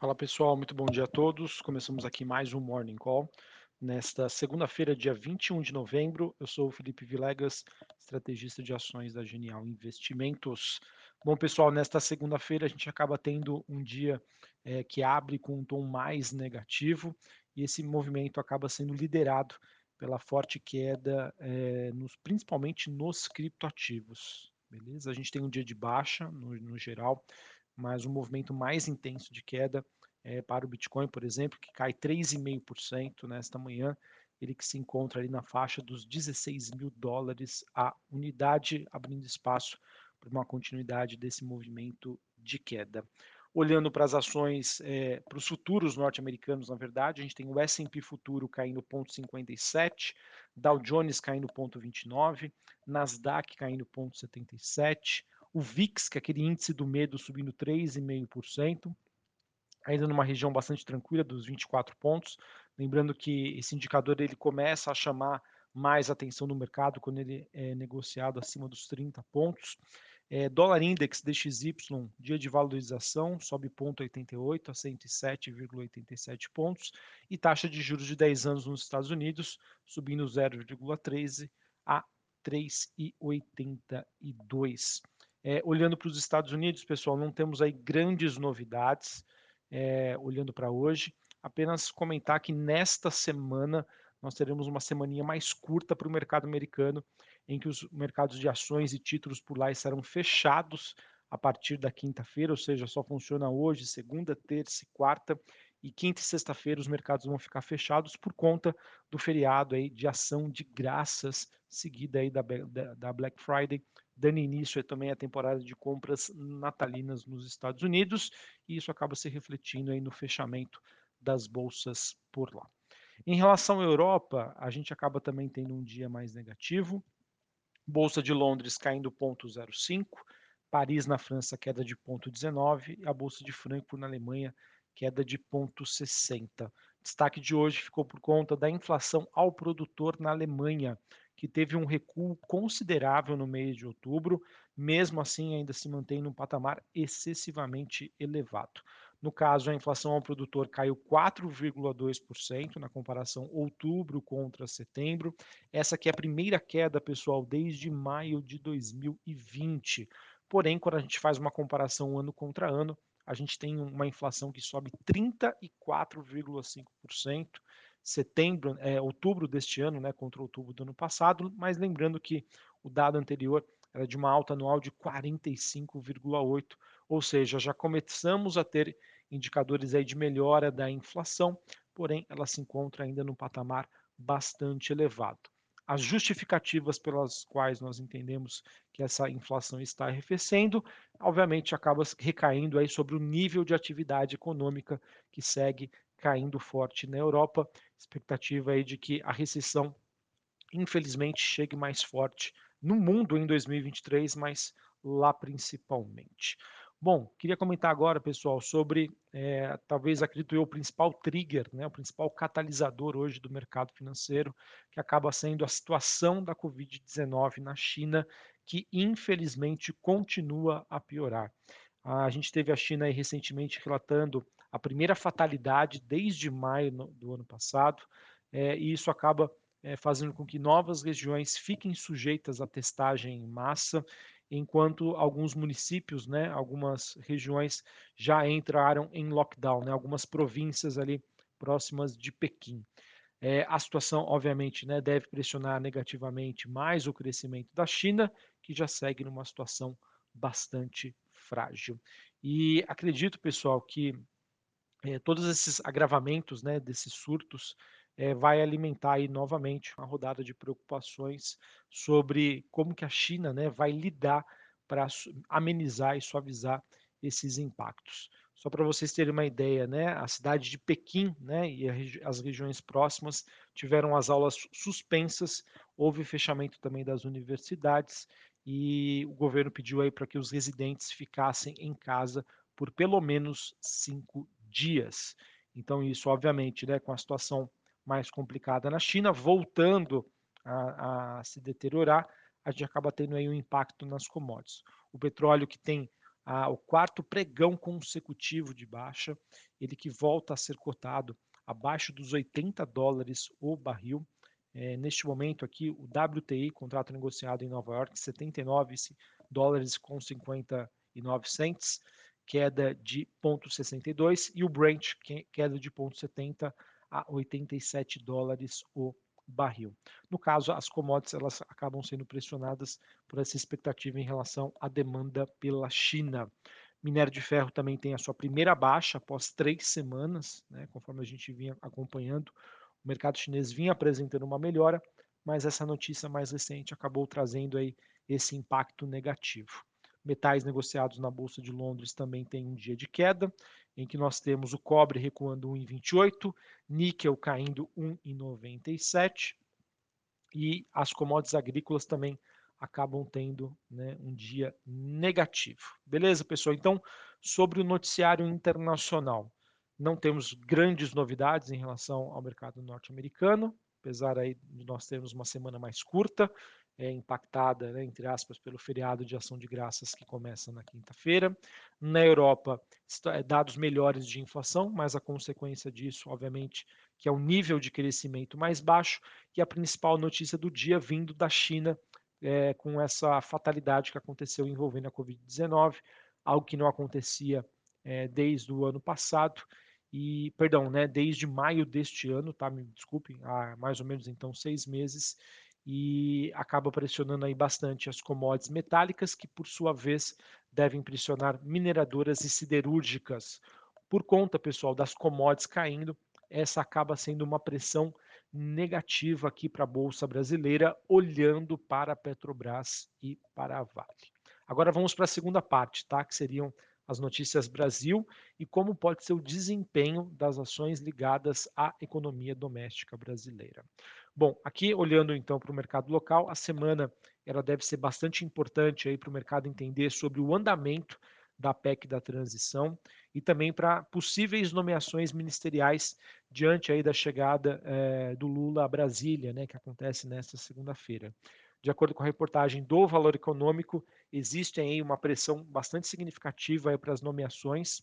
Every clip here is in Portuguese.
Fala pessoal, muito bom dia a todos. Começamos aqui mais um Morning Call. Nesta segunda-feira, dia 21 de novembro, eu sou o Felipe Vilegas, estrategista de ações da Genial Investimentos. Bom, pessoal, nesta segunda-feira a gente acaba tendo um dia é, que abre com um tom mais negativo e esse movimento acaba sendo liderado pela forte queda, é, nos, principalmente nos criptoativos. Beleza? A gente tem um dia de baixa no, no geral, mas um movimento mais intenso de queda é, para o Bitcoin, por exemplo, que cai 3,5% nesta manhã, ele que se encontra ali na faixa dos 16 mil dólares a unidade, abrindo espaço para uma continuidade desse movimento de queda. Olhando para as ações, é, para os futuros norte-americanos, na verdade, a gente tem o S&P futuro caindo 0,57, Dow Jones caindo 0,29, Nasdaq caindo 0,77, o VIX, que é aquele índice do medo, subindo 3,5%, ainda numa região bastante tranquila, dos 24 pontos. Lembrando que esse indicador ele começa a chamar mais atenção no mercado quando ele é negociado acima dos 30 pontos. É, dólar Index DXY, dia de valorização, sobe 0,88 a 107,87 pontos. E taxa de juros de 10 anos nos Estados Unidos, subindo 0,13 a 3,82. É, olhando para os Estados Unidos, pessoal, não temos aí grandes novidades é, olhando para hoje. Apenas comentar que nesta semana nós teremos uma semaninha mais curta para o mercado americano, em que os mercados de ações e títulos por lá estarão fechados a partir da quinta-feira, ou seja, só funciona hoje, segunda, terça e quarta, e quinta e sexta-feira os mercados vão ficar fechados por conta do feriado aí de ação de graças seguida aí da, da, da Black Friday, dando início também à temporada de compras natalinas nos Estados Unidos, e isso acaba se refletindo aí no fechamento das bolsas por lá. Em relação à Europa, a gente acaba também tendo um dia mais negativo. Bolsa de Londres caindo 0,05, Paris na França queda de 0,19 e a Bolsa de Frankfurt na Alemanha queda de 0,60. Destaque de hoje ficou por conta da inflação ao produtor na Alemanha, que teve um recuo considerável no mês de outubro, mesmo assim ainda se mantém num patamar excessivamente elevado. No caso, a inflação ao produtor caiu 4,2% na comparação outubro contra setembro. Essa aqui é a primeira queda, pessoal, desde maio de 2020. Porém, quando a gente faz uma comparação ano contra ano, a gente tem uma inflação que sobe 34,5% setembro, é, outubro deste ano, né, contra outubro do ano passado, mas lembrando que o dado anterior era de uma alta anual de 45,8, ou seja, já começamos a ter indicadores aí de melhora da inflação, porém ela se encontra ainda num patamar bastante elevado. As justificativas pelas quais nós entendemos que essa inflação está arrefecendo, obviamente acaba recaindo aí sobre o nível de atividade econômica que segue caindo forte na Europa. Expectativa aí de que a recessão, infelizmente, chegue mais forte no mundo em 2023, mas lá principalmente. Bom, queria comentar agora, pessoal, sobre é, talvez acredito eu o principal trigger, né, o principal catalisador hoje do mercado financeiro, que acaba sendo a situação da Covid-19 na China, que infelizmente continua a piorar. A gente teve a China recentemente relatando a primeira fatalidade desde maio do ano passado, é, e isso acaba é, fazendo com que novas regiões fiquem sujeitas à testagem em massa, enquanto alguns municípios, né, algumas regiões já entraram em lockdown, né, algumas províncias ali próximas de Pequim. É, a situação, obviamente, né, deve pressionar negativamente mais o crescimento da China, que já segue numa situação bastante frágil. E acredito, pessoal, que é, todos esses agravamentos, né, desses surtos, é, vai alimentar aí novamente uma rodada de preocupações sobre como que a China, né, vai lidar para amenizar e suavizar esses impactos. Só para vocês terem uma ideia, né, a cidade de Pequim, né, e as regiões próximas tiveram as aulas suspensas, houve fechamento também das universidades e o governo pediu aí para que os residentes ficassem em casa por pelo menos cinco dias. Então, isso, obviamente, né, com a situação mais complicada na China, voltando a, a se deteriorar, a gente acaba tendo aí um impacto nas commodities. O petróleo que tem o quarto pregão consecutivo de baixa, ele que volta a ser cotado abaixo dos 80 dólares o barril. É, neste momento aqui, o WTI, contrato negociado em Nova York, 79 dólares com 59 cents, queda de 0,62, e o Brent, queda de 0,70 a 87 dólares o barril. No caso, as commodities elas acabam sendo pressionadas por essa expectativa em relação à demanda pela China. Minério de ferro também tem a sua primeira baixa após três semanas, né, conforme a gente vinha acompanhando. O mercado chinês vinha apresentando uma melhora, mas essa notícia mais recente acabou trazendo aí esse impacto negativo. Metais negociados na Bolsa de Londres também tem um dia de queda, em que nós temos o cobre recuando 1,28, níquel caindo 1,97 e as commodities agrícolas também acabam tendo né, um dia negativo. Beleza, pessoal? Então, sobre o noticiário internacional, não temos grandes novidades em relação ao mercado norte-americano, apesar aí de nós termos uma semana mais curta, é, impactada, né, entre aspas, pelo feriado de ação de graças que começa na quinta-feira. Na Europa, é, dados melhores de inflação, mas a consequência disso, obviamente, que é o nível de crescimento mais baixo, e a principal notícia do dia vindo da China, é, com essa fatalidade que aconteceu envolvendo a Covid-19, algo que não acontecia é, desde o ano passado, e, perdão, né, desde maio deste ano, tá, me desculpem, há mais ou menos então seis meses, e acaba pressionando aí bastante as commodities metálicas, que por sua vez devem pressionar mineradoras e siderúrgicas. Por conta, pessoal, das commodities caindo, essa acaba sendo uma pressão negativa aqui para a Bolsa Brasileira, olhando para a Petrobras e para a Vale. Agora vamos para a segunda parte, tá? que seriam as notícias Brasil e como pode ser o desempenho das ações ligadas à economia doméstica brasileira. Bom, aqui olhando então para o mercado local, a semana ela deve ser bastante importante aí para o mercado entender sobre o andamento da PEC da transição e também para possíveis nomeações ministeriais diante aí da chegada é, do Lula a Brasília, né, que acontece nesta segunda-feira. De acordo com a reportagem do Valor Econômico, existe aí uma pressão bastante significativa para as nomeações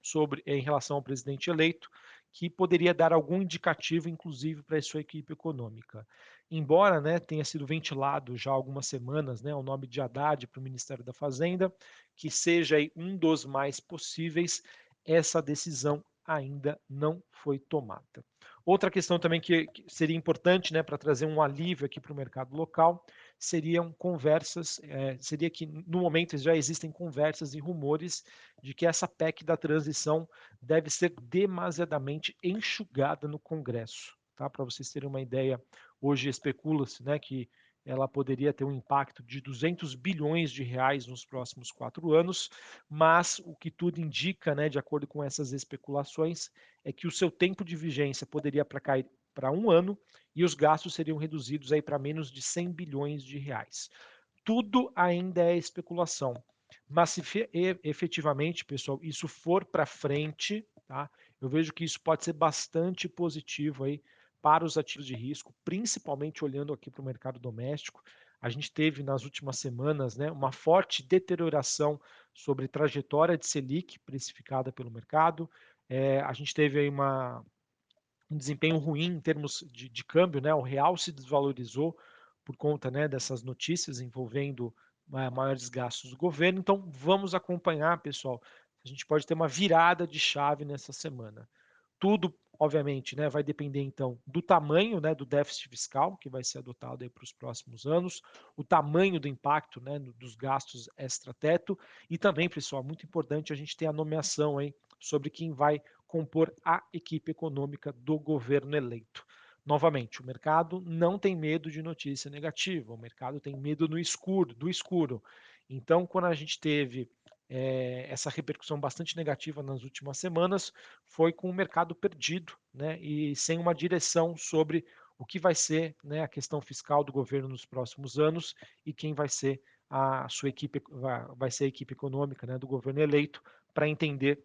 sobre em relação ao presidente eleito, que poderia dar algum indicativo, inclusive, para a sua equipe econômica. Embora né, tenha sido ventilado já há algumas semanas né, o nome de Haddad para o Ministério da Fazenda, que seja um dos mais possíveis, essa decisão ainda não foi tomada. Outra questão também que, que seria importante né, para trazer um alívio aqui para o mercado local seriam conversas, é, seria que no momento já existem conversas e rumores de que essa PEC da transição deve ser demasiadamente enxugada no Congresso. Tá? Para vocês terem uma ideia, hoje especula-se né, que ela poderia ter um impacto de 200 bilhões de reais nos próximos quatro anos, mas o que tudo indica, né, de acordo com essas especulações, é que o seu tempo de vigência poderia para cair para um ano e os gastos seriam reduzidos aí para menos de 100 bilhões de reais. Tudo ainda é especulação, mas se efetivamente, pessoal, isso for para frente, tá? Eu vejo que isso pode ser bastante positivo aí para os ativos de risco, principalmente olhando aqui para o mercado doméstico. A gente teve nas últimas semanas né, uma forte deterioração sobre trajetória de Selic precificada pelo mercado. É, a gente teve aí uma, um desempenho ruim em termos de, de, câmbio, né? O real se desvalorizou por conta né, dessas notícias envolvendo uh, maiores gastos do governo. Então, vamos acompanhar, pessoal. A gente pode ter uma virada de chave nessa semana. Tudo obviamente, né, vai depender então do tamanho, né, do déficit fiscal que vai ser adotado para os próximos anos, o tamanho do impacto, né, dos gastos extra-teto e também, pessoal, muito importante a gente ter a nomeação aí sobre quem vai compor a equipe econômica do governo eleito. Novamente, o mercado não tem medo de notícia negativa, o mercado tem medo no escuro, do escuro. Então, quando a gente teve é, essa repercussão bastante negativa nas últimas semanas foi com o mercado perdido né, e sem uma direção sobre o que vai ser né, a questão fiscal do governo nos próximos anos e quem vai ser a sua equipe, vai, ser a equipe econômica né, do governo eleito para entender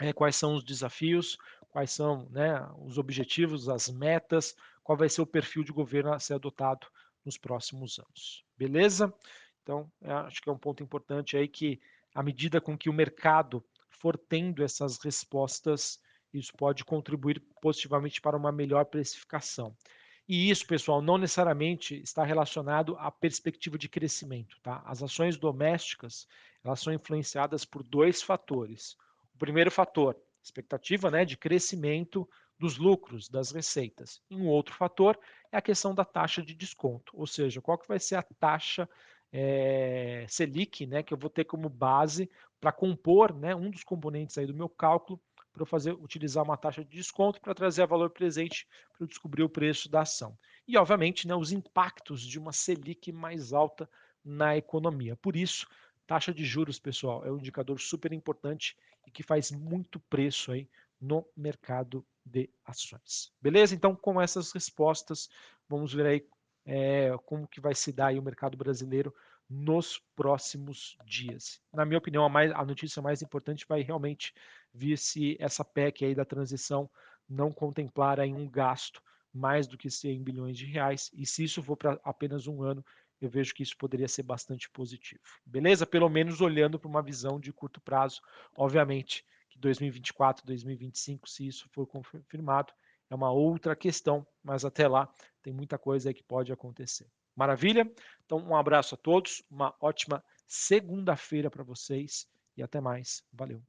é, quais são os desafios, quais são né, os objetivos, as metas, qual vai ser o perfil de governo a ser adotado nos próximos anos. Beleza? Então, acho que é um ponto importante aí que à medida com que o mercado for tendo essas respostas, isso pode contribuir positivamente para uma melhor precificação. E isso, pessoal, não necessariamente está relacionado à perspectiva de crescimento. Tá? As ações domésticas elas são influenciadas por dois fatores. O primeiro fator, expectativa né, de crescimento dos lucros, das receitas. E um outro fator é a questão da taxa de desconto, ou seja, qual que vai ser a taxa é, Selic, né, que eu vou ter como base para compor né, um dos componentes aí do meu cálculo para eu fazer, utilizar uma taxa de desconto para trazer a valor presente para eu descobrir o preço da ação. E, obviamente, né, os impactos de uma Selic mais alta na economia. Por isso, taxa de juros, pessoal, é um indicador super importante e que faz muito preço aí no mercado de ações. Beleza? Então, com essas respostas, vamos ver aí é, como que vai se dar aí o mercado brasileiro nos próximos dias. Na minha opinião, a, mais, a notícia mais importante vai realmente vir se essa PEC aí da transição não contemplar aí um gasto mais do que 100 bilhões de reais, e se isso for para apenas um ano, eu vejo que isso poderia ser bastante positivo. Beleza? Pelo menos olhando para uma visão de curto prazo. Obviamente que 2024, 2025, se isso for confirmado, é uma outra questão, mas até lá tem muita coisa aí que pode acontecer. Maravilha? Então, um abraço a todos, uma ótima segunda-feira para vocês e até mais. Valeu.